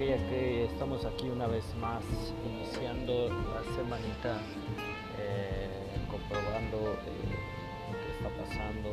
estamos aquí una vez más, iniciando la semanita, eh, comprobando eh, qué está pasando,